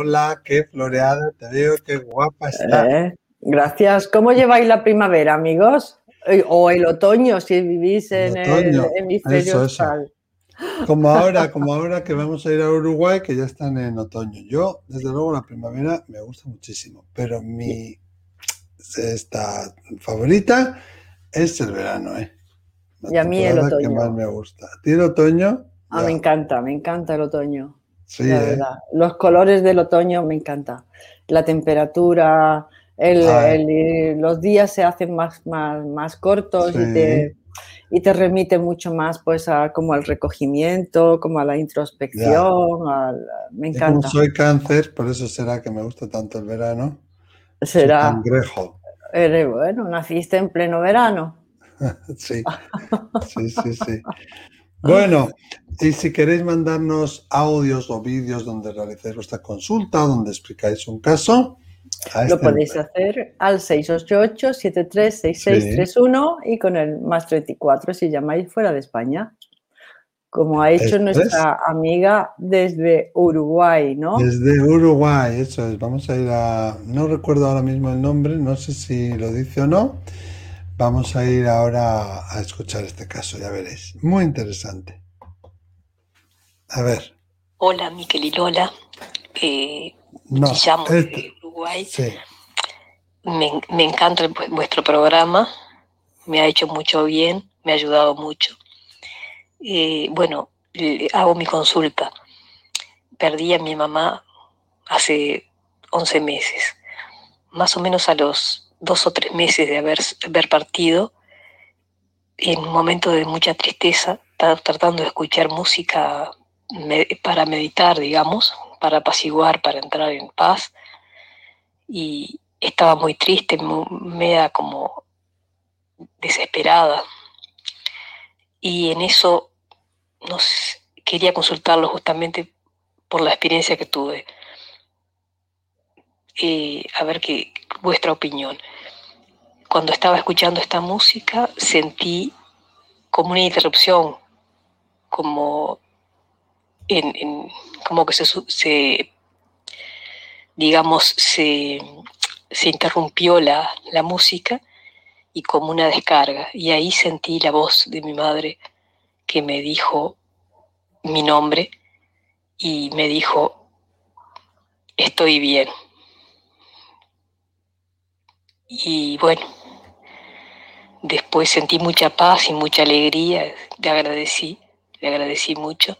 Hola, qué floreada, te veo, qué guapa está. Eh, gracias. ¿Cómo lleváis la primavera, amigos? Eh, O el otoño, si vivís en el, otoño, hemisferio austral. Como ahora, como ahora que vamos a ir a Uruguay, que ya están en otoño. Yo, desde luego, la primavera me gusta muchísimo, pero mi esta favorita es el verano, ¿eh? La Y a mí el temporada que otoño. más me gusta. ¿A ti el otoño? Ah, Ya. me encanta, me encanta el otoño. Sí, la ¿eh? verdad. Los colores del otoño me encanta. La temperatura, el- Ah. el- los días se hacen más, más, más cortos y, Sí. te, y te remite mucho más pues a, como al recogimiento, como a la introspección. al- me Y como encanta. soy cáncer, por eso será que me gusta tanto el verano. Será, cangrejo. eres, bueno, naciste en pleno verano. Sí, sí, sí, sí. Bueno, y si queréis mandarnos audios o vídeos donde realicéis vuestra consulta donde explicáis un caso, Lo este podéis número. hacer al 688-736631 y con el más 34 si llamáis fuera de España. Como ha hecho es. nuestra amiga desde Uruguay, ¿no? Desde Uruguay, eso es. Vamos a ir a. No recuerdo ahora mismo el nombre, no sé si lo dice o no. Vamos a ir ahora a escuchar este caso, ya veréis. Muy interesante. A ver, Hola, Miquel y Lola. Eh, no. llamo este- desde Uruguay. sí, Me, me encanta el- vuestro programa. Me ha hecho mucho bien, me ha ayudado mucho. Eh, bueno, hago mi consulta. Perdí a mi mamá hace 11 meses. Más o menos a los dos o tres meses de haber, partido, en un momento de mucha tristeza, tratando de escuchar música para meditar, digamos, para apaciguar, para entrar en paz. Y estaba muy triste, media como desesperada. Y en eso quería consultarlo justamente por la experiencia que tuve. Eh, a ver qué vuestra opinión. Cuando estaba escuchando esta música sentí como una interrupción, como en, como que se, se digamos, se, se interrumpió la, la música y como una descarga. Y ahí sentí la voz de mi madre que me dijo mi nombre y me dijo, estoy bien. Y bueno, después sentí mucha paz y mucha alegría, le agradecí, le agradecí mucho.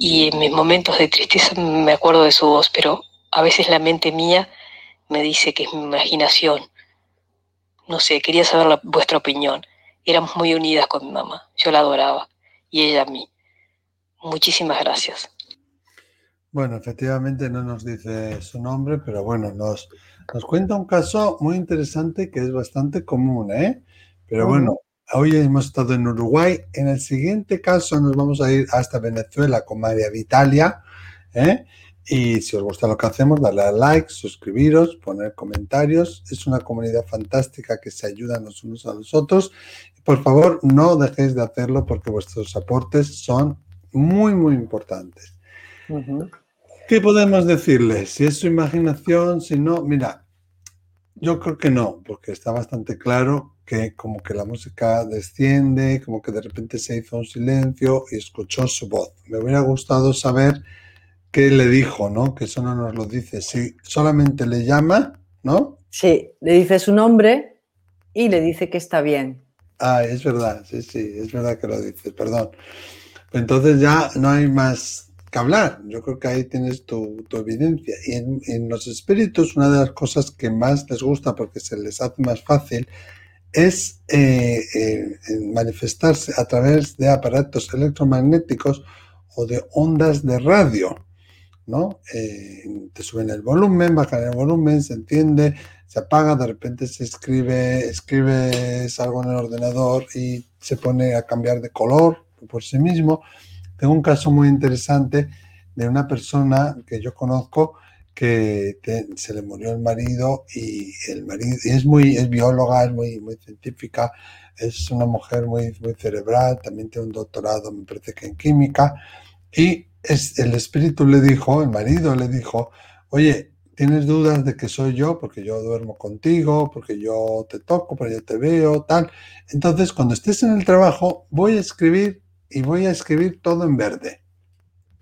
Y en mis momentos de tristeza me acuerdo de su voz, pero a veces la mente mía me dice que es mi imaginación. No sé, quería saber la- vuestra opinión. Éramos muy unidas con mi mamá, yo la adoraba y ella a mí. Muchísimas gracias. bueno, efectivamente no nos dice su nombre, pero bueno, nos, nos cuenta un caso muy interesante que es bastante común, ¿eh? Pero bueno, hoy hemos estado en Uruguay. En el siguiente caso nos vamos a ir hasta Venezuela con María Vitalia, ¿eh? Y si os gusta lo que hacemos, darle a like, suscribiros, poner comentarios. Es una comunidad fantástica que se ayuda los unos a los otros. Por favor, no dejéis de hacerlo porque vuestros aportes son muy, muy importantes. ¿Qué podemos decirle? Si es su imaginación, si no, mira, yo creo que no, porque está bastante claro que como que la música desciende, como que de repente se hizo un silencio y escuchó su voz. Me hubiera gustado saber qué le dijo, ¿no? Que eso no nos lo dice. Si solamente le llama, ¿no? Sí, le dice su nombre y le dice que está bien. Ah, es verdad, sí, sí, es verdad que lo dices, perdón. Entonces ya no hay más que hablar. Yo creo que ahí tienes tu, tu evidencia. Y en, en los espíritus, una de las cosas que más les gusta porque se les hace más fácil es eh, eh, manifestarse a través de aparatos electromagnéticos o de ondas de radio. ¿no? Eh, te suben el volumen, bajan el volumen, se entiende, se apaga, de repente se escribe, escribes algo en el ordenador y se pone a cambiar de color por sí mismo. Tengo un caso muy interesante de una persona que yo conozco que se le murió el marido y el marido es muy es bióloga, es muy, muy científica, es una mujer muy, muy cerebral, también tiene un doctorado, me parece que en química, y es, el espíritu le dijo, el marido le dijo, oye, ¿tienes dudas de que soy yo? Porque yo duermo contigo, porque yo te toco, porque yo te veo, tal. Entonces, cuando estés en el trabajo, voy a escribir y voy a escribir todo en verde.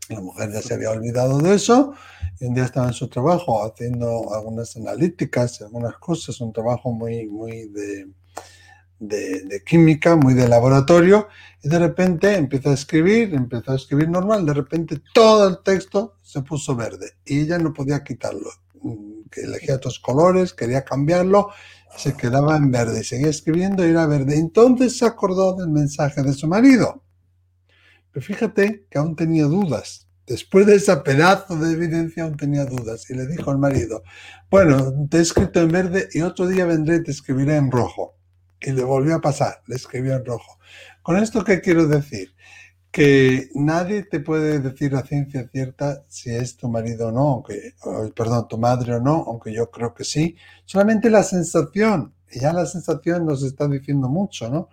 La mujer ya se había olvidado de eso y un día estaba en su trabajo haciendo algunas analíticas, algunas cosas, un trabajo muy, muy de, química, muy de laboratorio, y de repente empezó a escribir, empezó a escribir normal, de repente todo el texto se puso verde y ella no podía quitarlo. Mm, elegía otros colores, quería cambiarlo, se quedaba en verde seguía escribiendo y era verde. Entonces se acordó del mensaje de su marido. Pero fíjate que aún tenía dudas. Después de ese pedazo de evidencia aún tenía dudas y le dijo al marido, bueno, te he escrito en verde y otro día vendré y te escribiré en rojo y le volvió a pasar, le escribió en rojo. Con esto, ¿qué quiero decir? Que nadie te puede decir a ciencia cierta si es tu marido o no, aunque, perdón, tu madre o no, aunque yo creo que sí. Solamente la sensación, y ya la sensación nos está diciendo mucho, ¿no?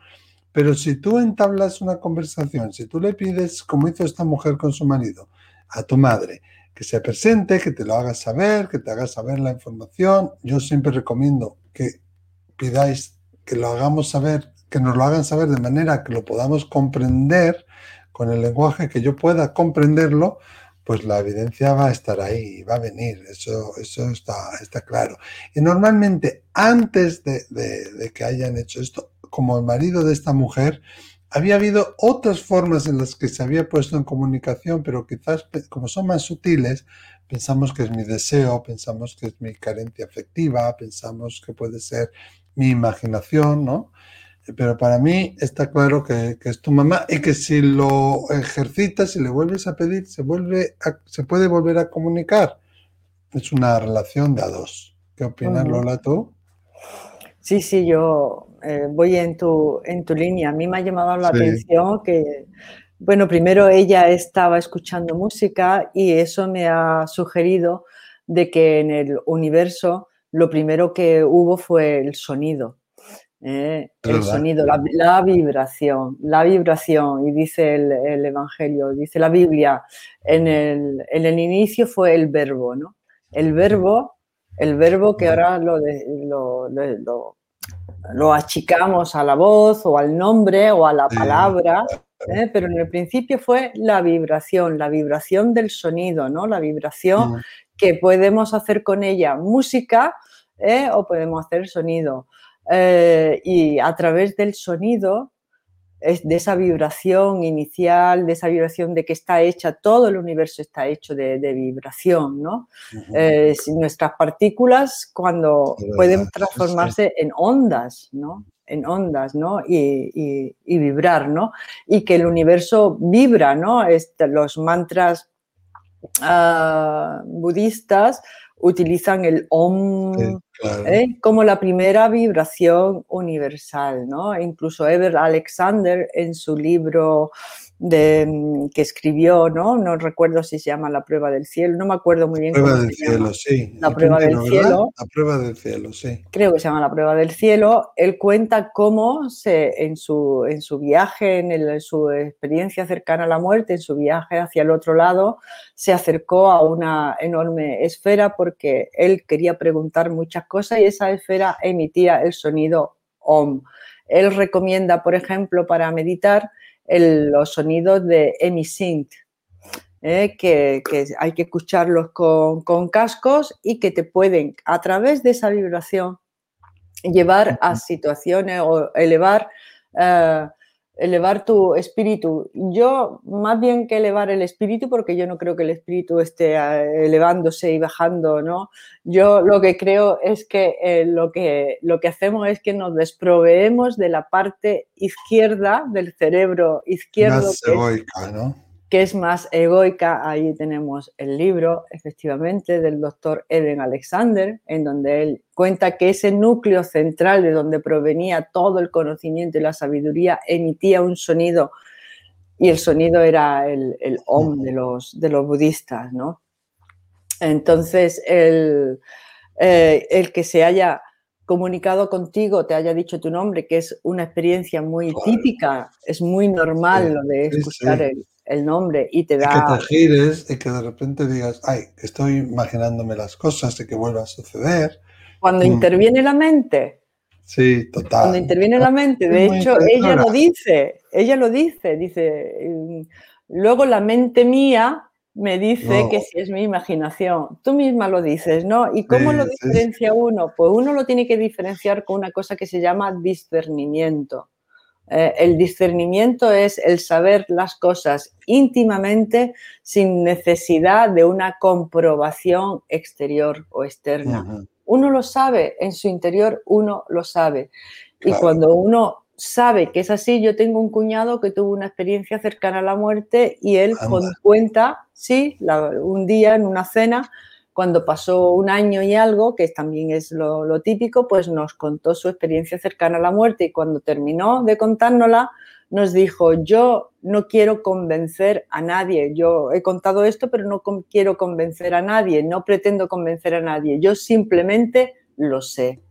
Pero si tú entablas una conversación, si tú le pides, como hizo esta mujer con su marido, a tu madre, que se presente, que te lo haga saber, que te haga saber la información, yo siempre recomiendo que pidáis que lo hagamos saber, que nos lo hagan saber de manera que lo podamos comprender con el lenguaje que yo pueda comprenderlo, pues la evidencia va a estar ahí, va a venir, eso, eso está, está claro. Y normalmente antes de que hayan hecho esto, como el marido de esta mujer, había habido otras formas en las que se había puesto en comunicación, pero quizás como son más sutiles, pensamos que es mi deseo, pensamos que es mi carencia afectiva, pensamos que puede ser mi imaginación, ¿no? Pero para mí está claro que, es tu mamá y que si lo ejercitas, y le vuelves a pedir, se, vuelve se puede volver a comunicar. Es una relación de a dos. ¿Qué opinas, Lola, tú? Sí, sí, yo eh, voy en tu, en tu línea. A mí me ha llamado la atención que, bueno, primero ella estaba escuchando música y eso me ha sugerido de que en el universo lo primero que hubo fue el sonido. ¿eh? el sonido, la, vibración, la vibración, y dice el, Evangelio, dice la Biblia, en el, en el, inicio fue el verbo, ¿no? El verbo, el verbo que ahora lo, lo, lo, achicamos a la voz o al nombre o a la palabra, ¿eh? pero en el principio fue la vibración, la vibración del sonido, ¿no? La vibración que podemos hacer con ella música ¿eh? o podemos hacer sonido. Eh, y a través del sonido, de esa vibración inicial, de esa vibración de que está hecha, todo el universo está hecho de, vibración, ¿no? Eh, nuestras partículas cuando pueden transformarse en ondas, ¿no? En ondas, ¿no? Y, vibrar, ¿no? Y que el universo vibra, ¿no? Este, los mantras ah, budistas utilizan el OM ¿eh? como la primera vibración universal, ¿no? Incluso Ever Alexander en su libro de, mm, que escribió, ¿no? No recuerdo si se llama La prueba del cielo, no me acuerdo muy bien. La prueba del cielo, sí. La prueba del cielo. La prueba del cielo, sí. Creo que se llama La prueba del cielo. Él cuenta cómo se, en, su, en su viaje, en, su experiencia cercana a la muerte, en su viaje hacia el otro lado, se acercó a una enorme esfera porque él quería preguntar muchas cosas y esa esfera emitía el sonido OM. Él recomienda, por ejemplo, para meditar, los sonidos de emisync, ¿eh? que, hay que escucharlos con, cascos y que te pueden, a través de esa vibración, llevar a situaciones o elevar eh, elevar tu espíritu. Yo, más bien que elevar el espíritu, porque yo no creo que el espíritu esté eh, elevándose y bajando, ¿no? Yo lo que creo es que, eh, lo, que lo que hacemos es que nos desproveemos de la parte izquierda del cerebro izquierdo. Más egoica, ¿no? Que es más egoica. Ahí tenemos el libro, efectivamente, del doctor Eden Alexander, en donde él cuenta que ese núcleo central de donde provenía todo el conocimiento y la sabiduría emitía un sonido y el sonido era el, el om de los, de los budistas, ¿no? Entonces, el, eh, el que se haya comunicado contigo, te haya dicho tu nombre, que es una experiencia muy típica, es muy normal lo de escuchar el, el nombre y te da... que te gires y que de repente digas, ay, estoy imaginándome las cosas y que vuelva a suceder. Cuando mm. interviene la mente. Sí, total. Cuando interviene la mente, de hecho, ella lo dice, ella lo dice, dice, mm, luego la mente mía me dice que si es mi imaginación. Tú misma lo dices, ¿no? ¿Y cómo lo diferencia uno? Pues uno lo tiene que diferenciar con una cosa que se llama discernimiento. Eh, el discernimiento es el saber las cosas íntimamente sin necesidad de una comprobación exterior o externa. Uno lo sabe, en su interior uno lo sabe. Y cuando uno sabe que es así, yo tengo un cuñado que tuvo una experiencia cercana a la muerte y él cuenta, sí, un día en una cena, cuando pasó un año y algo, que también es lo, típico, pues nos contó su experiencia cercana a la muerte y cuando terminó de contárnosla, nos dijo, yo no quiero convencer a nadie, yo he contado esto, pero no quiero convencer a nadie, no pretendo convencer a nadie, yo simplemente lo sé.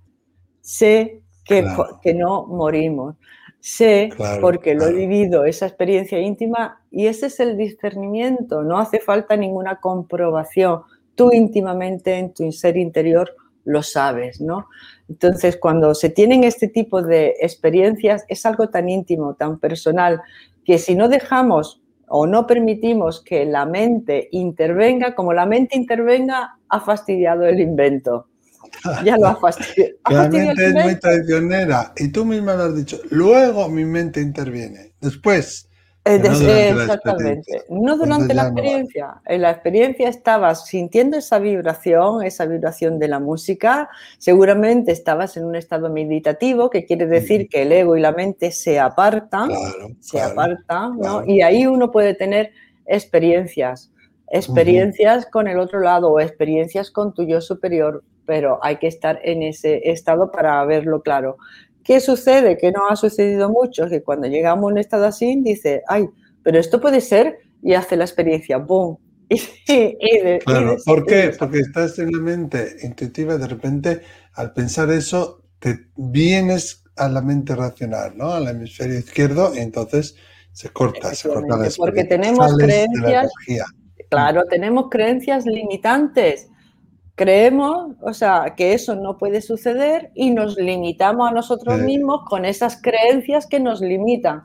Sé que, que no morimos. Sé, porque lo he vivido, esa experiencia íntima, y ese es el discernimiento, no hace falta ninguna comprobación tú íntimamente en tu ser interior lo sabes, ¿no? Entonces, cuando se tienen este tipo de experiencias, es algo tan íntimo, tan personal, que si no dejamos o no permitimos que la mente intervenga, como la mente intervenga, ha fastidiado el invento. Ya lo ha fastidiado. la mente es muy traicionera y tú misma lo has dicho. Luego mi mente interviene. Después, exactamente. No durante la experiencia. En la experiencia estabas sintiendo esa vibración, esa vibración de la música. Seguramente estabas en un estado meditativo, que quiere decir que el ego y la mente se apartan, se apartan, ¿no? Y ahí uno puede tener experiencias, experiencias con el otro lado o experiencias con tu yo superior, pero hay que estar en ese estado para verlo claro. ¿Qué sucede? Que no ha sucedido mucho, que cuando llegamos a un estado así, dice, ay, pero esto puede ser, y hace la experiencia, ¡boom! claro, ¿por qué? Porque estás en la mente intuitiva, de repente, al pensar eso, te vienes a la mente racional, ¿no? Al hemisferio izquierdo, y entonces se corta, se corta la Porque tenemos creencias, claro, tenemos creencias limitantes creemos, o sea, que eso no puede suceder y nos limitamos a nosotros mismos con esas creencias que nos limitan.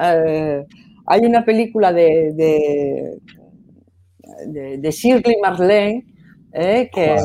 Eh, hay una película de, de, Shirley Marlene eh, que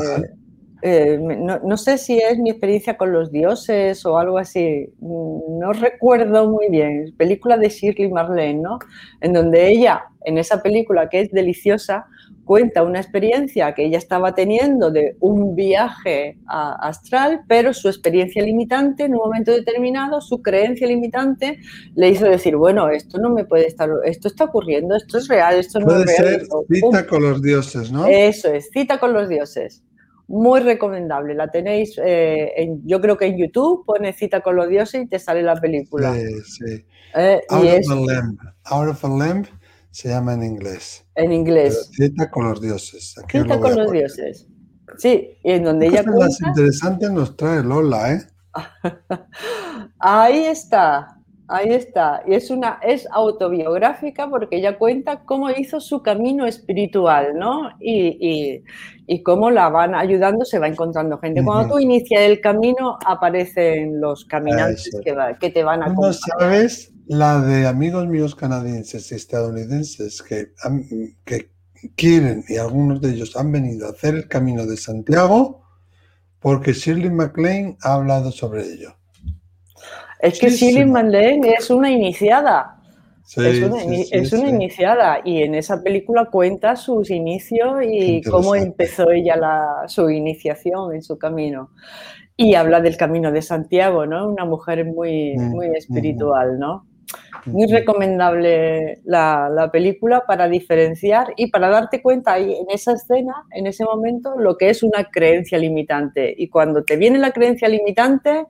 eh, no, no, sé si es mi experiencia con los dioses o algo así, no recuerdo muy bien, película de Shirley Marlene, ¿no? En donde ella, en esa película que es deliciosa, cuenta una experiencia que ella estaba teniendo de un viaje astral, pero su experiencia limitante en un momento determinado, su creencia limitante le hizo decir, bueno, esto no me puede estar, esto está ocurriendo, esto es real, esto no es real. Ser cita con los dioses, ¿no? Eso es, cita con los dioses. Muy recomendable, la tenéis, eh, en, yo creo que en YouTube pone cita con los dioses y te sale la película. Sí, sí. Eh, Out, of a lamb. Out of a lamb se llama en inglés. En inglés. cita con los dioses. cita con los dioses. Sí, y en donde ella cuenta... Más interesante nos trae Lola, ¿eh? Ahí está, ahí está. Y es una es autobiográfica porque ella cuenta cómo hizo su camino espiritual, ¿no? Y, y, cómo la van ayudando, se va encontrando gente. Cuando tú inicias el camino, aparecen los caminantes que, que, te van a acompañar. sabes la de amigos míos canadienses y estadounidenses que, que quieren y algunos de ellos han venido a hacer el camino de Santiago porque Shirley MacLaine ha hablado sobre ello. Es que Shirley MacLaine es una iniciada. es una, iniciada y en esa película cuenta sus inicios y cómo empezó ella la, su iniciación en su camino. Y habla del camino de Santiago, ¿no? Una mujer muy, mm, muy espiritual, ¿no? Muy recomendable la, película para diferenciar y para darte cuenta ahí en esa escena, en ese momento, lo que es una creencia limitante. Y cuando te viene la creencia limitante,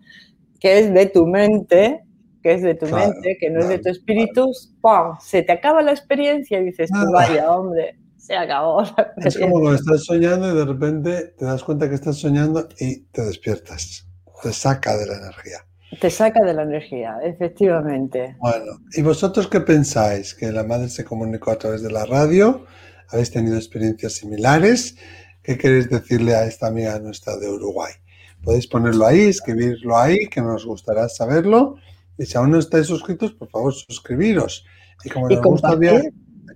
que es de tu mente, que es de tu mente, que no es de tu espíritu, ¡pum! se te acaba la experiencia y dices, tú, vaya, hombre, se acabó. es como cuando estás soñando y de repente te das cuenta que estás soñando y te despiertas, te saca de la energía. Te saca de la energía, efectivamente. Bueno, ¿y vosotros qué pensáis? ¿Que la madre se comunicó a través de la radio? ¿Habéis tenido experiencias similares? ¿Qué queréis decirle a esta amiga nuestra de Uruguay? Podéis ponerlo ahí, escribirlo ahí, que nos gustará saberlo. Y si aún no estáis suscritos, por favor, suscribiros. Y como nos compartir? gusta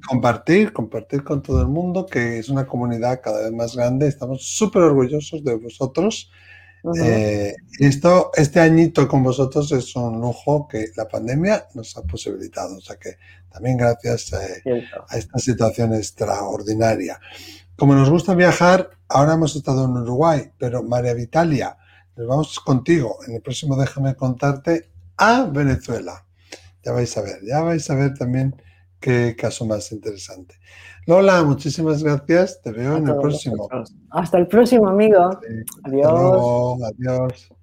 compartir, compartir con todo el mundo, que es una comunidad cada vez más grande. Estamos súper orgullosos de vosotros eh, esto, este añito con vosotros es un lujo que la pandemia nos ha posibilitado. O sea que también gracias eh, a esta situación extraordinaria. Como nos gusta viajar, ahora hemos estado en Uruguay, pero María Vitalia, nos vamos contigo en el próximo Déjame contarte a Venezuela. Ya vais a ver, ya vais a ver también qué caso más interesante. Lola, muchísimas gracias. Te veo en el próximo. Hasta el próximo, amigo. adiós. adiós.